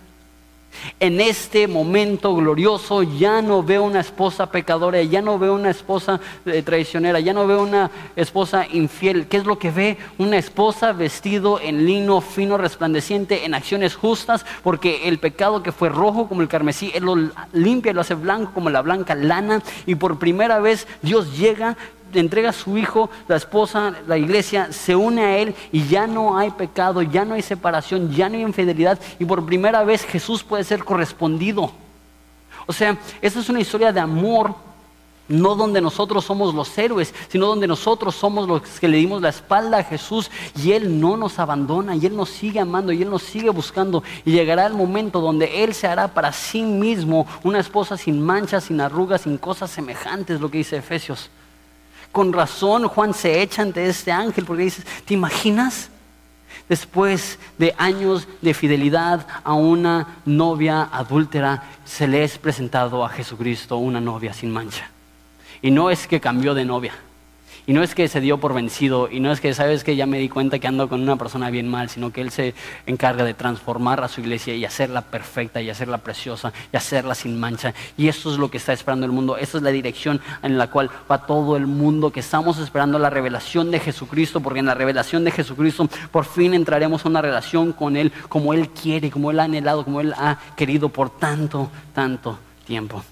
En este momento glorioso ya no veo una esposa pecadora, ya no veo una esposa eh, traicionera, ya no veo una esposa infiel. ¿Qué es lo que ve? Una esposa vestido en lino fino, resplandeciente, en acciones justas, porque el pecado que fue rojo como el carmesí, Él lo limpia y lo hace blanco como la blanca lana. Y por primera vez Dios llega entrega a su hijo, la esposa, la iglesia, se une a él y ya no hay pecado, ya no hay separación, ya no hay infidelidad y por primera vez Jesús puede ser correspondido. O sea, esa es una historia de amor, no donde nosotros somos los héroes, sino donde nosotros somos los que le dimos la espalda a Jesús y Él no nos abandona y Él nos sigue amando y Él nos sigue buscando y llegará el momento donde Él se hará para sí mismo una esposa sin manchas, sin arrugas, sin cosas semejantes, lo que dice Efesios. Con razón Juan se echa ante este ángel porque dice, ¿te imaginas? Después de años de fidelidad a una novia adúltera, se le es presentado a Jesucristo una novia sin mancha. Y no es que cambió de novia, y no es que se dio por vencido, y no es que, sabes que ya me di cuenta que ando con una persona bien mal, sino que Él se encarga de transformar a su iglesia y hacerla perfecta, y hacerla preciosa, y hacerla sin mancha. Y eso es lo que está esperando el mundo. Esa es la dirección en la cual va todo el mundo, que estamos esperando la revelación de Jesucristo, porque en la revelación de Jesucristo por fin entraremos a una relación con Él como Él quiere, como Él ha anhelado, como Él ha querido por tanto, tanto tiempo.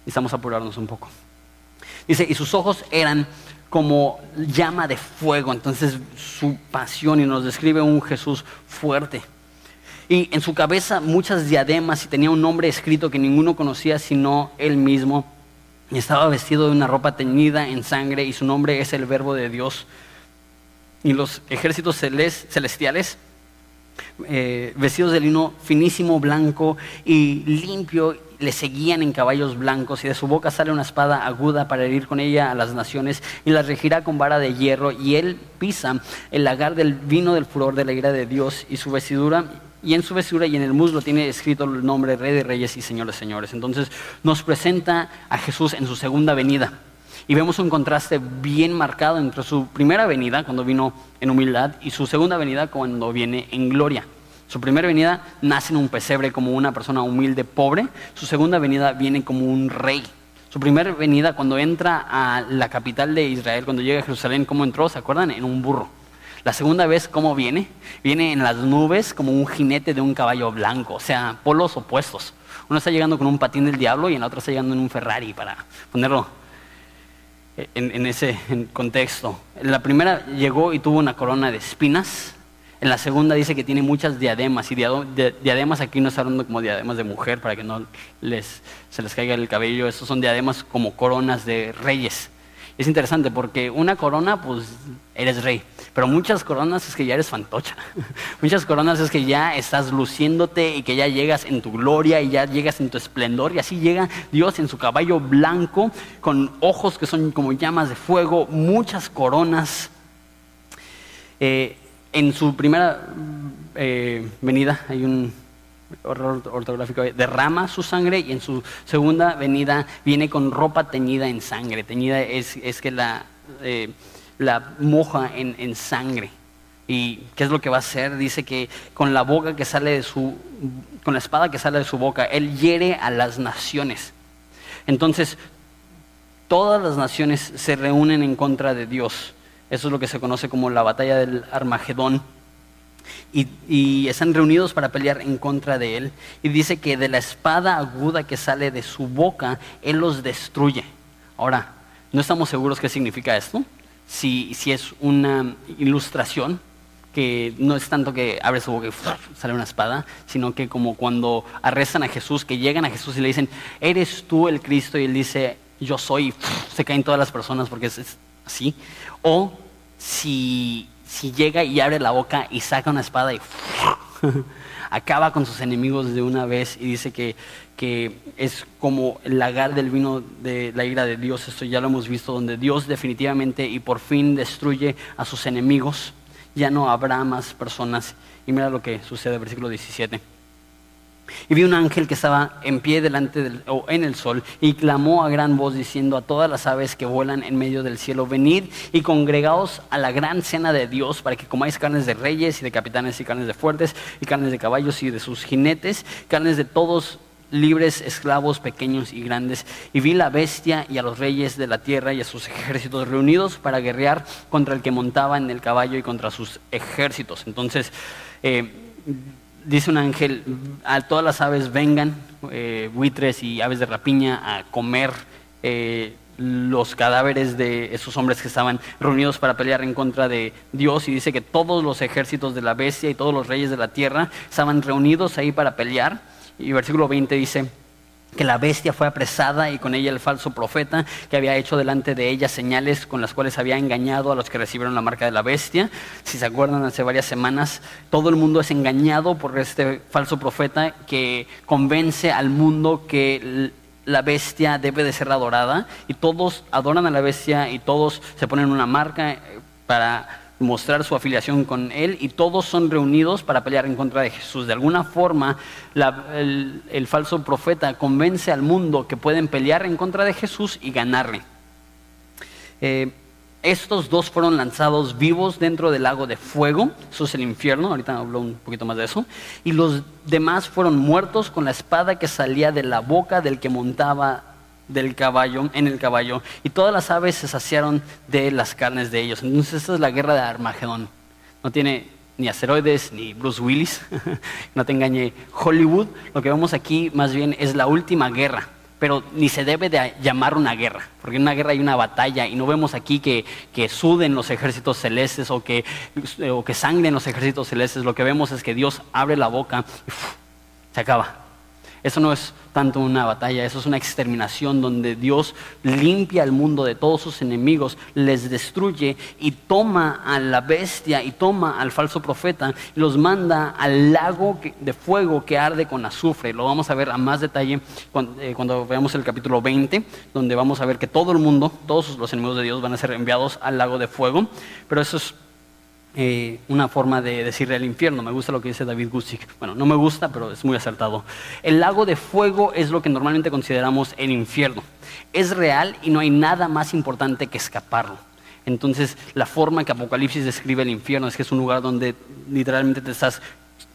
Necesitamos apurarnos un poco. Dice, y sus ojos eran como llama de fuego, entonces su pasión y nos describe un Jesús fuerte. Y en su cabeza muchas diademas y tenía un nombre escrito que ninguno conocía sino él mismo. Y estaba vestido de una ropa teñida en sangre y su nombre es el verbo de Dios. Y los ejércitos celestiales, eh, vestidos de lino finísimo, blanco y limpio, le seguían en caballos blancos y de su boca sale una espada aguda para herir con ella a las naciones y las regirá con vara de hierro y él pisa el lagar del vino del furor de la ira de Dios y su vestidura y en su vestidura y en el muslo tiene escrito el nombre Rey de Reyes y Señor de Señores. Entonces nos presenta a Jesús en su segunda venida. Y vemos un contraste bien marcado entre su primera venida, cuando vino en humildad, y su segunda venida, cuando viene en gloria. Su primera venida nace en un pesebre como una persona humilde, pobre. Su segunda venida viene como un rey. Su primera venida cuando entra a la capital de Israel, cuando llega a Jerusalén, ¿cómo entró? ¿Se acuerdan? En un burro. La segunda vez, ¿cómo viene? Viene en las nubes como un jinete de un caballo blanco, o sea, polos opuestos. Uno está llegando con un patín del diablo y en la otra está llegando en un Ferrari, para ponerlo en, ese contexto. La primera llegó y tuvo una corona de espinas, en la segunda dice que tiene muchas diademas, y diademas aquí no está hablando como diademas de mujer para que no les, se les caiga el cabello, esos son diademas como coronas de reyes. Es interesante porque una corona, pues eres rey, pero muchas coronas es que ya eres fantocha. <laughs> muchas coronas es que ya estás luciéndote y que ya llegas en tu gloria y ya llegas en tu esplendor. Y así llega Dios en su caballo blanco, con ojos que son como llamas de fuego, muchas coronas. Eh, en su primera eh, venida hay un ortográfico, derrama su sangre y en su segunda venida viene con ropa teñida en sangre. Teñida es, es que la, eh, la moja en, sangre. ¿Y qué es lo que va a hacer? Dice que con la boca que sale de su, con la espada que sale de su boca, él hiere a las naciones. Entonces, todas las naciones se reúnen en contra de Dios. Eso es lo que se conoce como la batalla del Armagedón. Y, están reunidos para pelear en contra de él. Y dice que de la espada aguda que sale de su boca, él los destruye. Ahora, no estamos seguros qué significa esto. Si, si es una ilustración, que no es tanto que abre su boca y sale una espada, sino que como cuando arrestan a Jesús, que llegan a Jesús y le dicen, ¿eres tú el Cristo? Y él dice, yo soy, y se caen todas las personas porque es así. O si, si llega y abre la boca y saca una espada y <laughs> acaba con sus enemigos de una vez y dice que, que es como el lagar del vino de la ira de Dios. Esto ya lo hemos visto, donde Dios definitivamente y por fin destruye a sus enemigos. Ya no habrá más personas. Y mira lo que sucede, versículo 17. Y vi un ángel que estaba en pie delante del, o en el sol y clamó a gran voz diciendo a todas las aves que vuelan en medio del cielo, venid y congregaos a la gran cena de Dios para que comáis carnes de reyes y de capitanes y carnes de fuertes y carnes de caballos y de sus jinetes, carnes de todos libres, esclavos, pequeños y grandes. Y vi la bestia y a los reyes de la tierra y a sus ejércitos reunidos para guerrear contra el que montaba en el caballo y contra sus ejércitos. Entonces, eh, dice un ángel, a todas las aves vengan, eh, buitres y aves de rapiña, a comer eh, los cadáveres de esos hombres que estaban reunidos para pelear en contra de Dios. Y dice que todos los ejércitos de la bestia y todos los reyes de la tierra estaban reunidos ahí para pelear. Y versículo 20 dice, que la bestia fue apresada y con ella el falso profeta que había hecho delante de ella señales con las cuales había engañado a los que recibieron la marca de la bestia. Si se acuerdan, hace varias semanas todo el mundo es engañado por este falso profeta que convence al mundo que la bestia debe de ser adorada y todos adoran a la bestia y todos se ponen una marca para mostrar su afiliación con Él y todos son reunidos para pelear en contra de Jesús. De alguna forma, el, falso profeta convence al mundo que pueden pelear en contra de Jesús y ganarle. Eh, estos dos fueron lanzados vivos dentro del lago de fuego, eso es el infierno, ahorita hablo un poquito más de eso, y los demás fueron muertos con la espada que salía de la boca del que montaba del caballo, en el caballo, y todas las aves se saciaron de las carnes de ellos. Entonces esta es la guerra de Armagedón. No tiene ni asteroides ni Bruce Willis, <laughs> no te engañe Hollywood. Lo que vemos aquí más bien es la última guerra, pero ni se debe de llamar una guerra, porque en una guerra hay una batalla y no vemos aquí que, que suden los ejércitos celestes o que, o que sangren los ejércitos celestes. Lo que vemos es que Dios abre la boca y se acaba. Eso no es tanto una batalla, eso es una exterminación donde Dios limpia el mundo de todos sus enemigos, les destruye y toma a la bestia y toma al falso profeta y los manda al lago de fuego que arde con azufre. Lo vamos a ver a más detalle eh, cuando, veamos el capítulo 20, donde vamos a ver que todo el mundo, todos los enemigos de Dios van a ser enviados al lago de fuego, pero eso es eh, una forma de decirle al infierno. Me gusta lo que dice David Gusick. Bueno, no me gusta, pero es muy acertado. El lago de fuego es lo que normalmente consideramos el infierno. Es real y no hay nada más importante que escaparlo. Entonces, la forma que Apocalipsis describe el infierno es que es un lugar donde literalmente te estás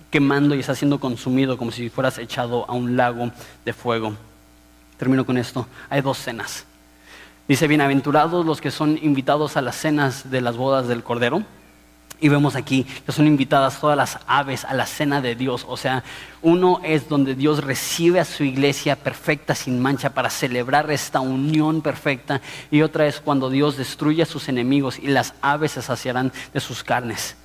quemando y estás siendo consumido como si fueras echado a un lago de fuego. Termino con esto. Hay dos cenas. Dice, bienaventurados los que son invitados a las cenas de las bodas del Cordero. Y vemos aquí que son invitadas todas las aves a la cena de Dios. O sea, uno es donde Dios recibe a su iglesia perfecta, sin mancha, para celebrar esta unión perfecta. Y otra es cuando Dios destruye a sus enemigos y las aves se saciarán de sus carnes.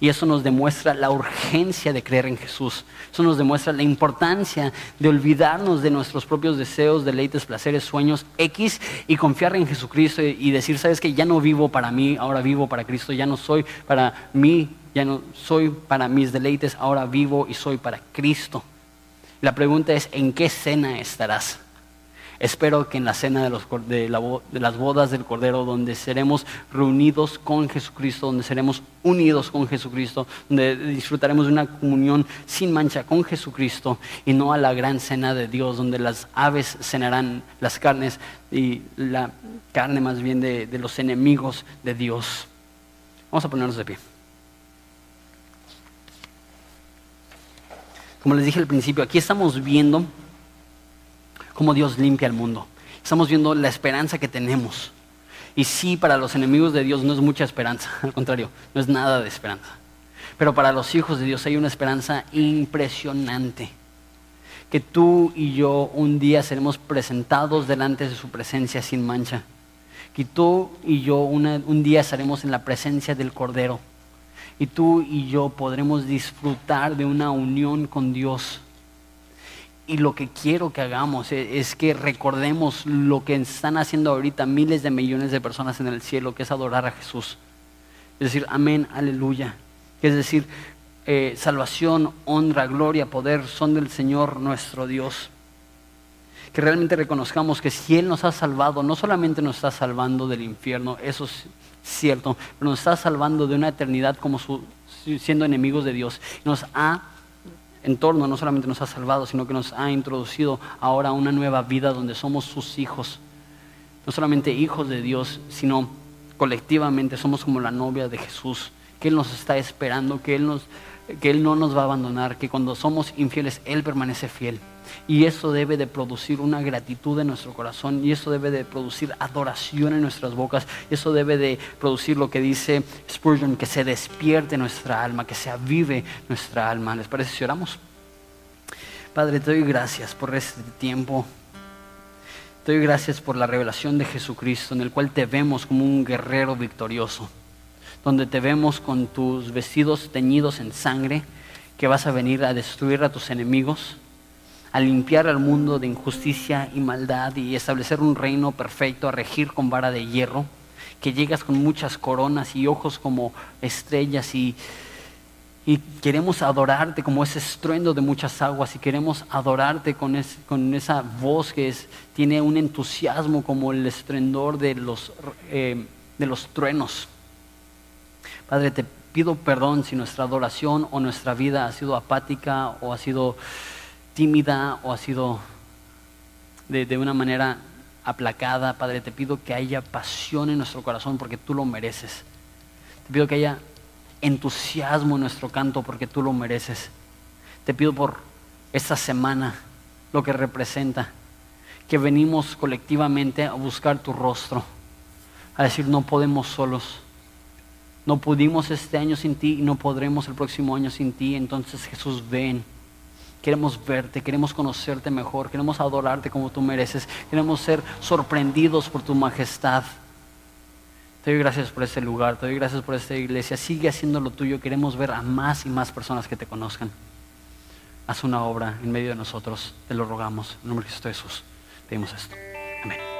Y eso nos demuestra la urgencia de creer en Jesús. Eso nos demuestra la importancia de olvidarnos de nuestros propios deseos, deleites, placeres, sueños X y confiar en Jesucristo y decir, sabes que ya no vivo para mí, ahora vivo para Cristo, ya no soy para mí, ya no soy para mis deleites, ahora vivo y soy para Cristo. La pregunta es, ¿en qué cena estarás? Espero que en la cena de, los, de, de, las bodas del Cordero, donde seremos reunidos con Jesucristo, donde seremos unidos con Jesucristo, donde disfrutaremos de una comunión sin mancha con Jesucristo y no a la gran cena de Dios, donde las aves cenarán las carnes y la carne más bien de los enemigos de Dios. Vamos a ponernos de pie. Como les dije al principio, aquí estamos viendo cómo Dios limpia el mundo. Estamos viendo la esperanza que tenemos. Y sí, para los enemigos de Dios no es mucha esperanza, <laughs> al contrario, no es nada de esperanza. Pero para los hijos de Dios hay una esperanza impresionante. Que tú y yo un día seremos presentados delante de su presencia sin mancha. Que tú y yo un día estaremos en la presencia del Cordero. Y tú y yo podremos disfrutar de una unión con Dios y lo que quiero que hagamos e, es, que recordemos lo que están haciendo ahorita miles de millones de personas en el cielo, que es adorar a Jesús. Es decir, amén, aleluya. Es decir, eh, salvación, honra, gloria, poder son del Señor nuestro Dios. Que realmente reconozcamos que si Él nos ha salvado, no solamente nos está salvando del infierno, eso es cierto, pero nos está salvando de una eternidad como siendo enemigos de Dios. Nos ha entorno no solamente nos ha salvado, sino que nos ha introducido ahora a una nueva vida donde somos sus hijos. No solamente hijos de Dios, sino colectivamente somos como la novia de Jesús, que Él nos está esperando, que Él, nos, que Él no nos va a abandonar, que cuando somos infieles Él permanece fiel. Y eso debe de producir una gratitud en nuestro corazón y eso debe de producir adoración en nuestras bocas. Eso debe de producir lo que dice Spurgeon, que se despierte nuestra alma, que se avive nuestra alma. ¿Les parece si oramos? Padre, te doy gracias por este tiempo. Te doy gracias por la revelación de Jesucristo, en el cual te vemos como un guerrero victorioso, donde te vemos con tus vestidos teñidos en sangre, que vas a venir a destruir a tus enemigos a limpiar al mundo de injusticia y maldad y establecer un reino perfecto, a regir con vara de hierro, que llegas con muchas coronas y ojos como estrellas y, y queremos adorarte como ese estruendo de muchas aguas y queremos adorarte con, con esa voz que es, tiene un entusiasmo como el estruendor de los, eh, de los truenos. Padre, te pido perdón si nuestra adoración o nuestra vida ha sido apática o ha sido tímida o ha sido de, una manera aplacada, Padre, te pido que haya pasión en nuestro corazón porque tú lo mereces. Te pido que haya entusiasmo en nuestro canto porque tú lo mereces. Te pido por esta semana lo que representa, que venimos colectivamente a buscar tu rostro, a decir no podemos solos. No pudimos este año sin ti y no podremos el próximo año sin ti. Entonces Jesús, ven. Queremos verte, queremos conocerte mejor, queremos adorarte como tú mereces, queremos ser sorprendidos por tu majestad. Te doy gracias por este lugar, te doy gracias por esta iglesia. Sigue haciendo lo tuyo, queremos ver a más y más personas que te conozcan. Haz una obra en medio de nosotros, te lo rogamos. En nombre de Cristo Jesús, pedimos esto. Amén.